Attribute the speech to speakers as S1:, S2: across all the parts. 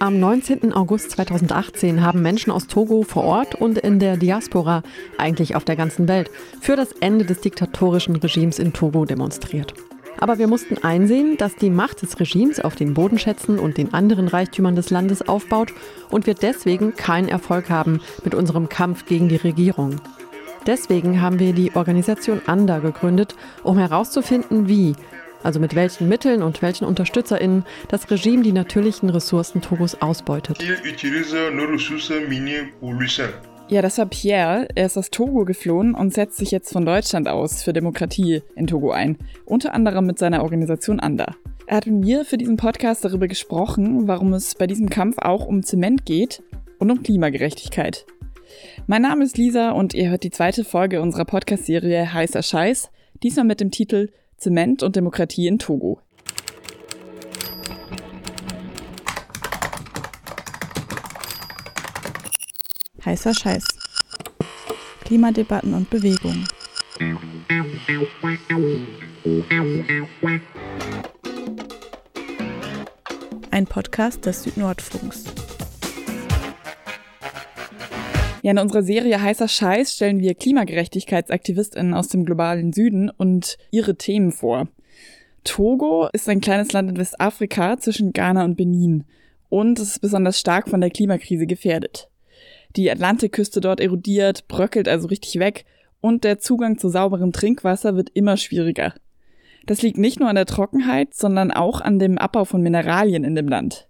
S1: Am 19. August 2018 haben Menschen aus Togo vor Ort und in der Diaspora, eigentlich auf der ganzen Welt, für das Ende des diktatorischen Regimes in Togo demonstriert. Aber wir mussten einsehen, dass die Macht des Regimes auf den Bodenschätzen und den anderen Reichtümern des Landes aufbaut und wir deswegen keinen Erfolg haben mit unserem Kampf gegen die Regierung. Deswegen haben wir die Organisation ANDA gegründet, um herauszufinden, wie, also mit welchen Mitteln und welchen UnterstützerInnen das Regime die natürlichen Ressourcen Togos ausbeutet.
S2: Ja, das war Pierre. Er ist aus Togo geflohen und setzt sich jetzt von Deutschland aus für Demokratie in Togo ein. Unter anderem mit seiner Organisation ANDA. Er hat mit mir für diesen Podcast darüber gesprochen, warum es bei diesem Kampf auch um Zement geht und um Klimagerechtigkeit. Mein Name ist Lisa und ihr hört die zweite Folge unserer Podcast-Serie Heißer Scheiß, diesmal mit dem Titel Zement und Demokratie in Togo.
S3: Heißer Scheiß. Klimadebatten und Bewegungen. Ein Podcast des Südnordfunks.
S2: Ja, in unserer Serie Heißer Scheiß stellen wir KlimagerechtigkeitsaktivistInnen aus dem globalen Süden und ihre Themen vor. Togo ist ein kleines Land in Westafrika zwischen Ghana und Benin und ist besonders stark von der Klimakrise gefährdet. Die Atlantikküste dort erodiert, bröckelt also richtig weg und der Zugang zu sauberem Trinkwasser wird immer schwieriger. Das liegt nicht nur an der Trockenheit, sondern auch an dem Abbau von Mineralien in dem Land.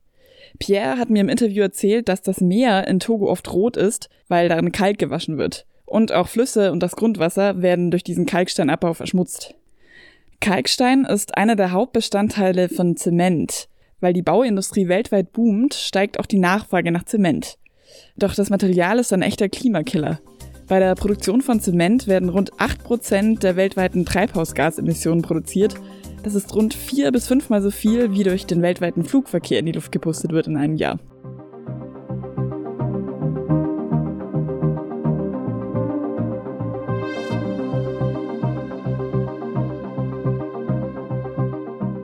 S2: Pierre hat mir im Interview erzählt, dass das Meer in Togo oft rot ist, weil darin Kalk gewaschen wird. Und auch Flüsse und das Grundwasser werden durch diesen Kalksteinabbau verschmutzt. Kalkstein ist einer der Hauptbestandteile von Zement. Weil die Bauindustrie weltweit boomt, steigt auch die Nachfrage nach Zement. Doch das Material ist ein echter Klimakiller. Bei der Produktion von Zement werden rund 8% der weltweiten Treibhausgasemissionen produziert. Das ist rund vier bis fünfmal so viel, wie durch den weltweiten Flugverkehr in die Luft gepustet wird in einem Jahr.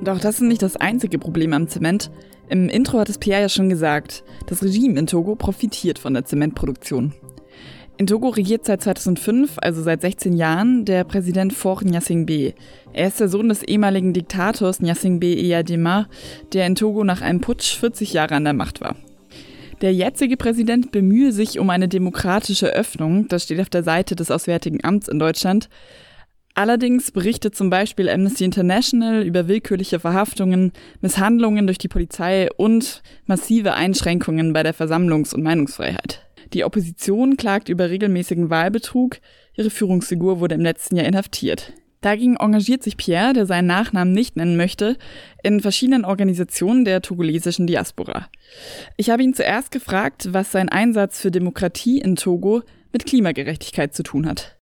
S2: Doch das ist nicht das einzige Problem am Zement. Im Intro hat es Pierre ja schon gesagt, das Regime in Togo profitiert von der Zementproduktion. In Togo regiert seit 2005, also seit 16 Jahren, der Präsident Faure Gnassingbé. Er ist der Sohn des ehemaligen Diktators Gnassingbé Eyadema, der in Togo nach einem Putsch 40 Jahre an der Macht war. Der jetzige Präsident bemühe sich um eine demokratische Öffnung, das steht auf der Seite des Auswärtigen Amts in Deutschland, Allerdings berichtet zum Beispiel Amnesty International über willkürliche Verhaftungen, Misshandlungen durch die Polizei und massive Einschränkungen bei der Versammlungs- und Meinungsfreiheit. Die Opposition klagt über regelmäßigen Wahlbetrug, ihre Führungsfigur wurde im letzten Jahr inhaftiert. Dagegen engagiert sich Pierre, der seinen Nachnamen nicht nennen möchte, in verschiedenen Organisationen der togolesischen Diaspora. Ich habe ihn zuerst gefragt, was sein Einsatz für Demokratie in Togo mit Klimagerechtigkeit zu tun hat.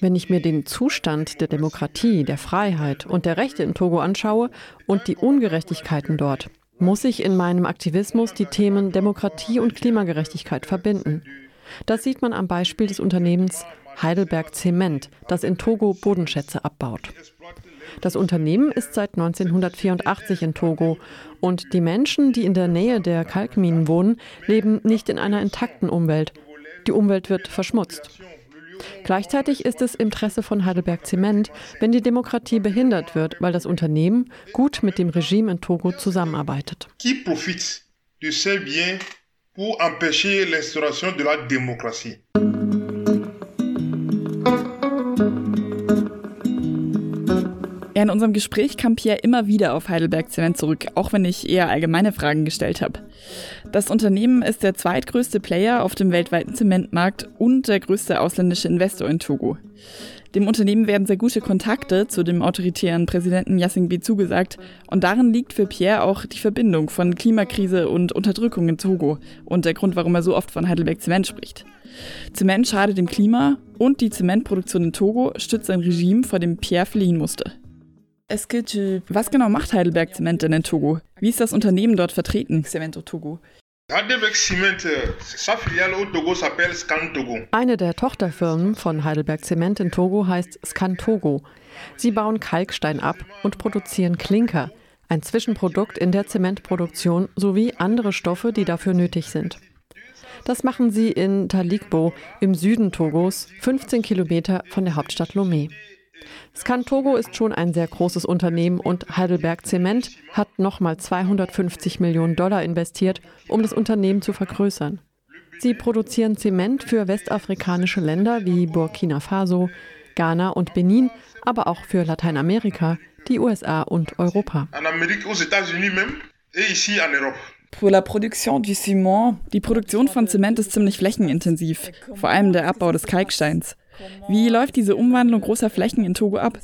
S1: Wenn ich mir den Zustand der Demokratie, der Freiheit und der Rechte in Togo anschaue und die Ungerechtigkeiten dort, muss ich in meinem Aktivismus die Themen Demokratie und Klimagerechtigkeit verbinden. Das sieht man am Beispiel des Unternehmens Heidelberg Zement, das in Togo Bodenschätze abbaut. Das Unternehmen ist seit 1984 in Togo und die Menschen, die in der Nähe der Kalkminen wohnen, leben nicht in einer intakten Umwelt, die Umwelt wird verschmutzt. Gleichzeitig ist es im Interesse von Heidelberg Zement, wenn die Demokratie behindert wird, weil das Unternehmen gut mit dem Regime in Togo zusammenarbeitet. Qui pour empêcher l'instauration de la démocratie?
S2: Ja, in unserem Gespräch kam Pierre immer wieder auf Heidelberg Zement zurück, auch wenn ich eher allgemeine Fragen gestellt habe. Das Unternehmen ist der zweitgrößte Player auf dem weltweiten Zementmarkt und der größte ausländische Investor in Togo. Dem Unternehmen werden sehr gute Kontakte zu dem autoritären Präsidenten Yassingbe zugesagt und darin liegt für Pierre auch die Verbindung von Klimakrise und Unterdrückung in Togo und der Grund, warum er so oft von Heidelberg Zement spricht. Zement schadet dem Klima und die Zementproduktion in Togo stützt ein Regime, vor dem Pierre fliehen musste. Was genau macht Heidelberg Zement denn in Togo? Wie ist das Unternehmen dort vertreten? Cemento Togo.
S1: Eine der Tochterfirmen von Heidelberg Zement in Togo heißt Scantogo. Sie bauen Kalkstein ab und produzieren Klinker, ein Zwischenprodukt in der Zementproduktion sowie andere Stoffe, die dafür nötig sind. Das machen sie in Talikbo im Süden Togos, 15 Kilometer von der Hauptstadt Lomé. Scantogo ist schon ein sehr großes Unternehmen und Heidelberg Zement hat nochmal 250 Millionen Dollar investiert, um das Unternehmen zu vergrößern. Sie produzieren Zement für westafrikanische Länder wie Burkina Faso, Ghana und Benin, aber auch für Lateinamerika, die USA und Europa.
S2: Die Produktion von Zement ist ziemlich flächenintensiv, vor allem der Abbau des Kalksteins. Wie läuft diese Umwandlung großer Flächen in Togo ab?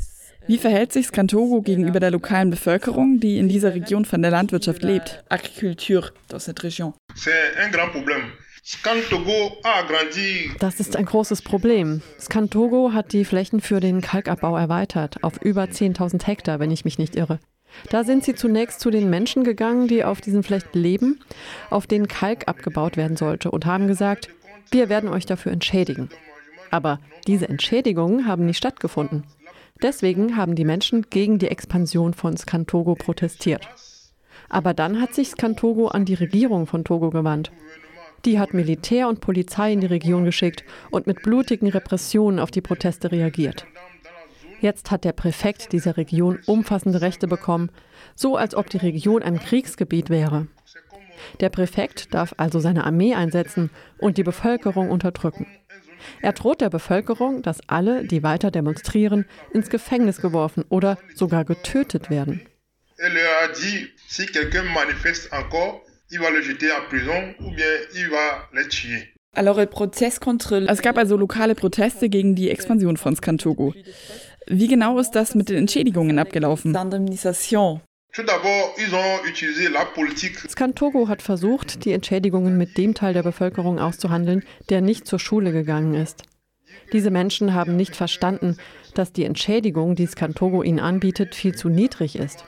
S2: Wie verhält sich Skantogo gegenüber der lokalen Bevölkerung, die in dieser Region von der Landwirtschaft lebt? Agriculture dans cette région.
S1: Das ist ein großes Problem. Skantogo hat die Flächen für den Kalkabbau erweitert auf über 10.000 Hektar, wenn ich mich nicht irre. Da sind sie zunächst zu den Menschen gegangen, die auf diesen Flächen leben, auf denen Kalk abgebaut werden sollte, und haben gesagt, wir werden euch dafür entschädigen. Aber diese Entschädigungen haben nicht stattgefunden. Deswegen haben die Menschen gegen die Expansion von Skantogo protestiert. Aber dann hat sich Skantogo an die Regierung von Togo gewandt. Die hat Militär und Polizei in die Region geschickt und mit blutigen Repressionen auf die Proteste reagiert. Jetzt hat der Präfekt dieser Region umfassende Rechte bekommen, so als ob die Region ein Kriegsgebiet wäre. Der Präfekt darf also seine Armee einsetzen und die Bevölkerung unterdrücken. Er droht der Bevölkerung, dass alle, die weiter demonstrieren, ins Gefängnis geworfen oder sogar getötet werden. Er leur a dit, si quelqu'un manifeste encore, il va le jeter en prison ou bien il va le tuer. Es gab also lokale Proteste gegen die Expansion von Skantogo. Wie genau ist das mit den Entschädigungen abgelaufen? Skantogo hat versucht, die Entschädigungen mit dem Teil der Bevölkerung auszuhandeln, der nicht zur Schule gegangen ist. Diese Menschen haben nicht verstanden, dass die Entschädigung, die Skantogo ihnen anbietet, viel zu niedrig ist.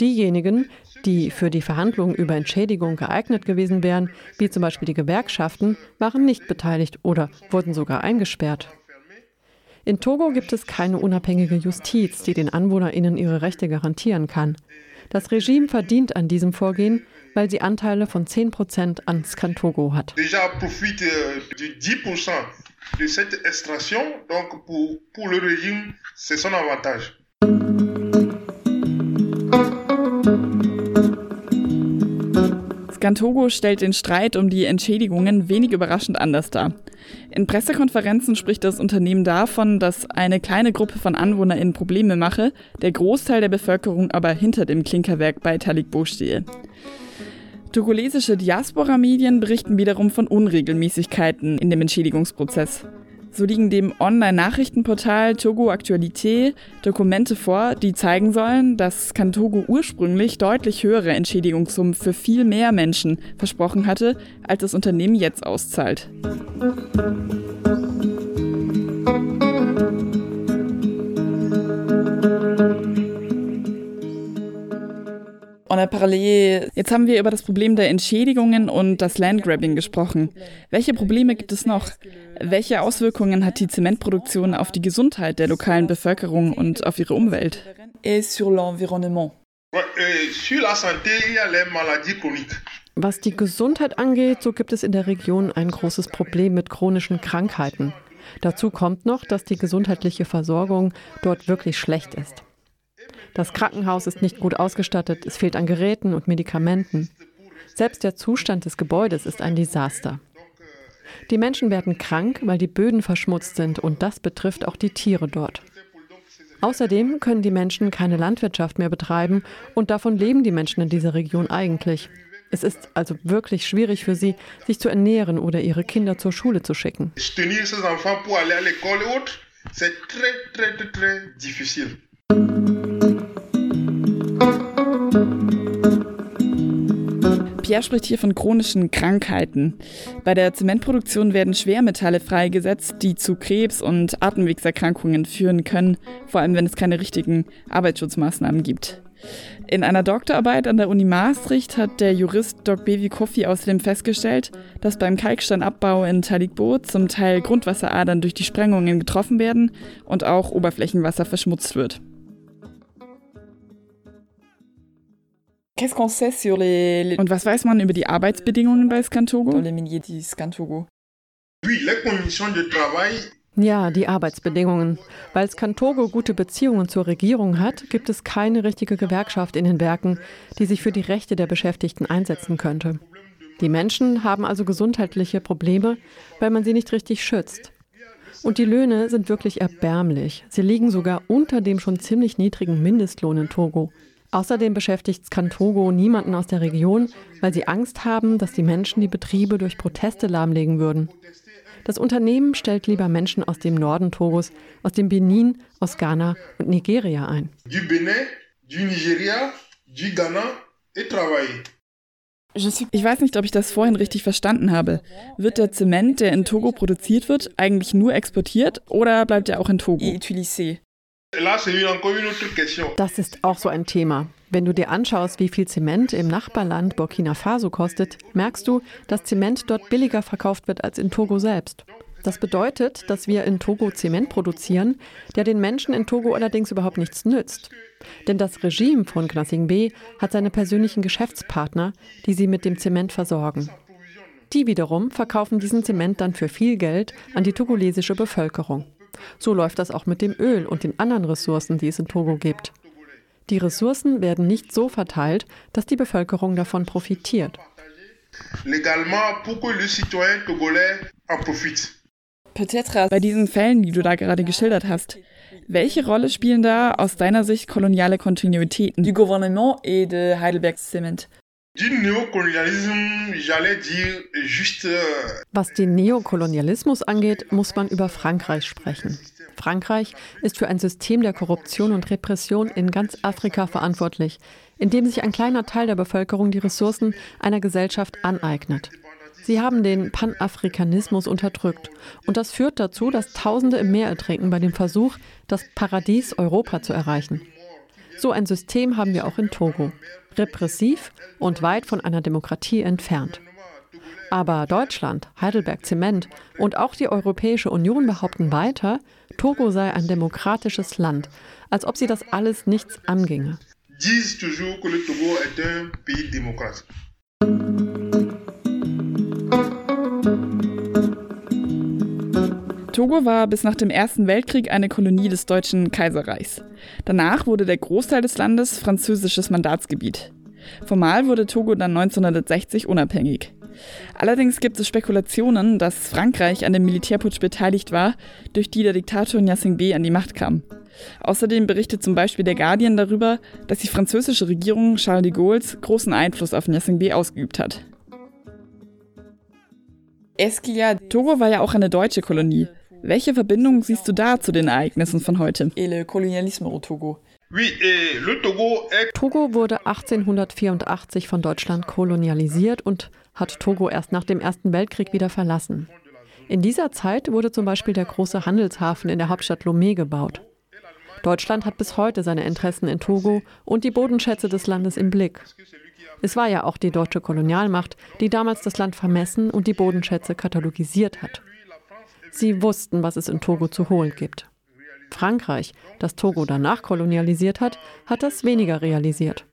S1: Diejenigen, die für die Verhandlungen über Entschädigung geeignet gewesen wären, wie zum Beispiel die Gewerkschaften, waren nicht beteiligt oder wurden sogar eingesperrt. In Togo gibt es keine unabhängige Justiz, die den AnwohnerInnen ihre Rechte garantieren kann. Das Regime verdient an diesem Vorgehen, weil sie Anteile von 10 Prozent an Skantogo hat. Déjà profite de 10 de cette extraction, donc pour, pour le régime, c'est son avantage. Gantogo stellt den Streit um die Entschädigungen wenig überraschend anders dar. In Pressekonferenzen spricht das Unternehmen davon, dass eine kleine Gruppe von AnwohnerInnen Probleme mache, der Großteil der Bevölkerung aber hinter dem Klinkerwerk bei Talikbo stehe. Togolesische Diaspora-Medien berichten wiederum von Unregelmäßigkeiten in dem Entschädigungsprozess. So liegen dem Online-Nachrichtenportal Togo Aktualité Dokumente vor, die zeigen sollen, dass Kantogo ursprünglich deutlich höhere Entschädigungssummen für viel mehr Menschen versprochen hatte, als das Unternehmen jetzt auszahlt. Jetzt haben wir über das Problem der Entschädigungen und das Landgrabbing gesprochen. Welche Probleme gibt es noch? Welche Auswirkungen hat die Zementproduktion auf die Gesundheit der lokalen Bevölkerung und auf ihre Umwelt? Was die Gesundheit angeht, so gibt es in der Region ein großes Problem mit chronischen Krankheiten. Dazu kommt noch, dass die gesundheitliche Versorgung dort wirklich schlecht ist. Das Krankenhaus ist nicht gut ausgestattet, es fehlt an Geräten und Medikamenten. Selbst der Zustand des Gebäudes ist ein Desaster. Die Menschen werden krank, weil die Böden verschmutzt sind und das betrifft auch die Tiere dort. Außerdem können die Menschen keine Landwirtschaft mehr betreiben und davon leben die Menschen in dieser Region eigentlich. Es ist also wirklich schwierig für sie, sich zu ernähren oder ihre Kinder zur Schule zu schicken. C'est Pierre spricht hier von chronischen Krankheiten. Bei der Zementproduktion werden Schwermetalle freigesetzt, die zu Krebs und Atemwegserkrankungen führen können, vor allem wenn es keine richtigen Arbeitsschutzmaßnahmen gibt.
S2: In einer Doktorarbeit an der Uni Maastricht hat der Jurist Doc Bevi Koffi außerdem festgestellt, dass beim Kalksteinabbau in Talikbo zum Teil Grundwasseradern durch die Sprengungen getroffen werden und auch Oberflächenwasser verschmutzt wird. Qu'est-ce qu'on sait sur les, Und was weiß man über die Arbeitsbedingungen bei Scantogo? Les Scantogo.
S1: Les ja, die Arbeitsbedingungen. Weil Skantogo gute Beziehungen zur Regierung hat, gibt es keine richtige Gewerkschaft in den Werken, die sich für die Rechte der Beschäftigten einsetzen könnte. Die Menschen haben also gesundheitliche Probleme, weil man sie nicht richtig schützt. Und die Löhne sind wirklich erbärmlich. Sie liegen sogar unter dem schon ziemlich niedrigen Mindestlohn in Togo. Außerdem beschäftigt Skantogo niemanden aus der Region, weil sie Angst haben, dass die Menschen die Betriebe durch Proteste lahmlegen würden. Das Unternehmen stellt lieber Menschen aus dem Norden Togos, aus dem Benin, aus Ghana und Nigeria ein. Du Benin, du Nigeria, du Ghana et travailler.
S2: Ich weiß nicht, ob ich das vorhin richtig verstanden habe. Wird der Zement, der in Togo produziert wird, eigentlich nur exportiert oder bleibt er auch in Togo?
S1: Das ist auch so ein Thema. Wenn du dir anschaust, wie viel Zement im Nachbarland Burkina Faso kostet, merkst du, dass Zement dort billiger verkauft wird als in Togo selbst. Das bedeutet, dass wir in Togo Zement produzieren, der den Menschen in Togo allerdings überhaupt nichts nützt. Denn das Regime von Gnassingbé hat seine persönlichen Geschäftspartner, die sie mit dem Zement versorgen. Die wiederum verkaufen diesen Zement dann für viel Geld an die togolesische Bevölkerung. So läuft das auch mit dem Öl und den anderen Ressourcen, die es in Togo gibt. Die Ressourcen werden nicht so verteilt, dass die Bevölkerung davon profitiert.
S2: Bei diesen Fällen, die du da gerade geschildert hast. Welche Rolle spielen da aus deiner Sicht koloniale Kontinuitäten? Du Gouvernement et de Heidelberg Cement.
S1: Euh, Was den Neokolonialismus angeht, muss man über Frankreich sprechen. Frankreich ist für ein System der Korruption und Repression in ganz Afrika verantwortlich, in dem sich ein kleiner Teil der Bevölkerung die Ressourcen einer Gesellschaft aneignet. Sie haben den Panafrikanismus unterdrückt. Und das führt dazu, dass Tausende im Meer ertrinken bei dem Versuch, das Paradies Europa zu erreichen. So ein System haben wir auch in Togo repressiv und weit von einer Demokratie entfernt. Aber Deutschland, Heidelberg Zement und auch die Europäische Union behaupten weiter, Togo sei ein demokratisches Land, als ob sie das alles nichts anginge. Disent toujours. Togo war bis nach dem Ersten Weltkrieg eine Kolonie des Deutschen Kaiserreichs. Danach wurde der Großteil des Landes französisches Mandatsgebiet. Formal wurde Togo dann 1960 unabhängig. Allerdings gibt es Spekulationen, dass Frankreich an dem Militärputsch beteiligt war, durch die der Diktator Gnassingbé an die Macht kam. Außerdem berichtet zum Beispiel der Guardian darüber, dass die französische Regierung Charles de Gaulle's großen Einfluss auf Gnassingbé ausgeübt hat. Esquilla, Togo war ja auch eine deutsche Kolonie. Welche Verbindung siehst du da zu den Ereignissen von heute? Togo wurde 1884 von Deutschland kolonialisiert und hat Togo erst nach dem Ersten Weltkrieg wieder verlassen. In dieser Zeit wurde zum Beispiel der große Handelshafen in der Hauptstadt Lomé gebaut. Deutschland hat bis heute seine Interessen in Togo und die Bodenschätze des Landes im Blick. Es war ja auch die deutsche Kolonialmacht, die damals das Land vermessen und die Bodenschätze katalogisiert hat. Sie wussten, was es in Togo zu holen gibt. Frankreich, das Togo danach kolonialisiert hat, hat das weniger realisiert.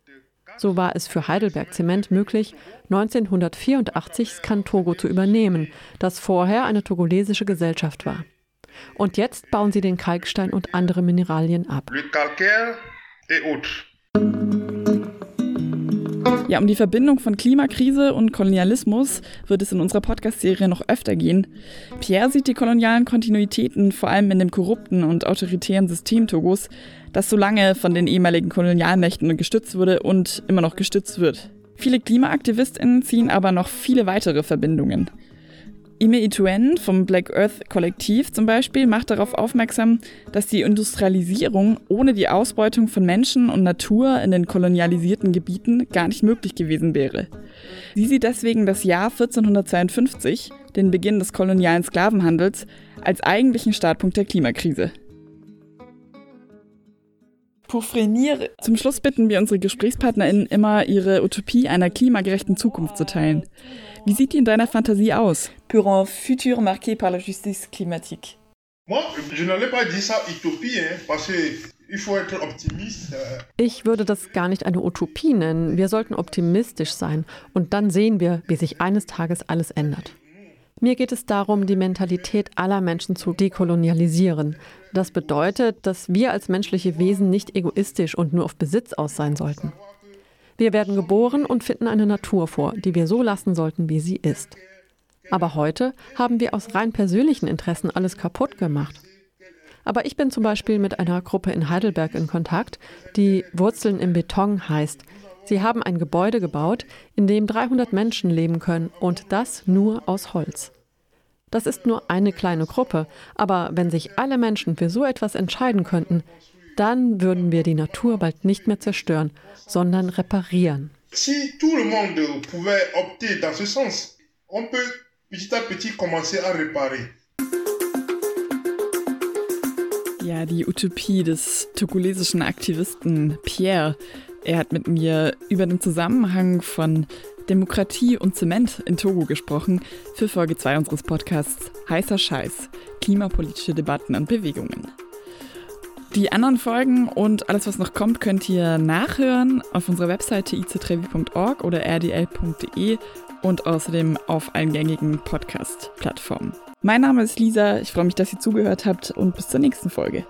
S1: So war es für Heidelberg Zement möglich, 1984 Skan Togo zu übernehmen, das vorher eine togolesische Gesellschaft war. Und jetzt bauen sie den Kalkstein und andere Mineralien ab. Le calcaire et autres. Ja, um die Verbindung von Klimakrise und Kolonialismus wird es in unserer Podcast-Serie noch öfter gehen. Pierre sieht die kolonialen Kontinuitäten vor allem in dem korrupten und autoritären System Togos, das so lange von den ehemaligen Kolonialmächten gestützt wurde und immer noch gestützt wird. Viele KlimaaktivistInnen ziehen aber noch viele weitere Verbindungen. Ime Ituen vom Black Earth Kollektiv zum Beispiel macht darauf aufmerksam, dass die Industrialisierung ohne die Ausbeutung von Menschen und Natur in den kolonialisierten Gebieten gar nicht möglich gewesen wäre. Sie sieht deswegen das Jahr 1452, den Beginn des kolonialen Sklavenhandels, als eigentlichen Startpunkt der Klimakrise.
S2: Frémir. Zum Schluss bitten wir unsere GesprächspartnerInnen immer, ihre Utopie einer klimagerechten Zukunft zu teilen. Wie sieht die in deiner Fantasie aus?
S4: Pour un futur marqué par la justice climatique.
S5: Moi, je n'allais pas dire ça utopie, hein, parce que il faut être optimiste.
S1: Ich würde das gar nicht eine Utopie nennen. Wir sollten optimistisch sein und dann sehen wir, wie sich eines Tages alles ändert. Mir geht es darum, die Mentalität aller Menschen zu dekolonialisieren. Das bedeutet, dass wir als menschliche Wesen nicht egoistisch und nur auf Besitz aus sein sollten. Wir werden geboren und finden eine Natur vor, die wir so lassen sollten, wie sie ist. Aber heute haben wir aus rein persönlichen Interessen alles kaputt gemacht. Aber ich bin zum Beispiel mit einer Gruppe in Heidelberg in Kontakt, die Wurzeln im Beton heißt. Sie haben ein Gebäude gebaut, in dem 300 Menschen leben können und das nur aus Holz. Das ist nur eine kleine Gruppe, aber wenn sich alle Menschen für so etwas entscheiden könnten, dann würden wir die Natur bald nicht mehr zerstören, sondern reparieren.
S5: Si tout le monde pouvait opter dans ce sens, on peut petit à petit commencer à réparer.
S2: Ja, die Utopie des togolesischen Aktivisten Pierre. Er hat mit mir über den Zusammenhang von Demokratie und Zement in Togo gesprochen für Folge 2 unseres Podcasts Heißer Scheiß, klimapolitische Debatten und Bewegungen. Die anderen Folgen und alles, was noch kommt, könnt ihr nachhören auf unserer Webseite ictrevi.org oder rdl.de und außerdem auf allen gängigen Podcast-Plattformen. Mein Name ist Lisa, ich freue mich, dass ihr zugehört habt und bis zur nächsten Folge.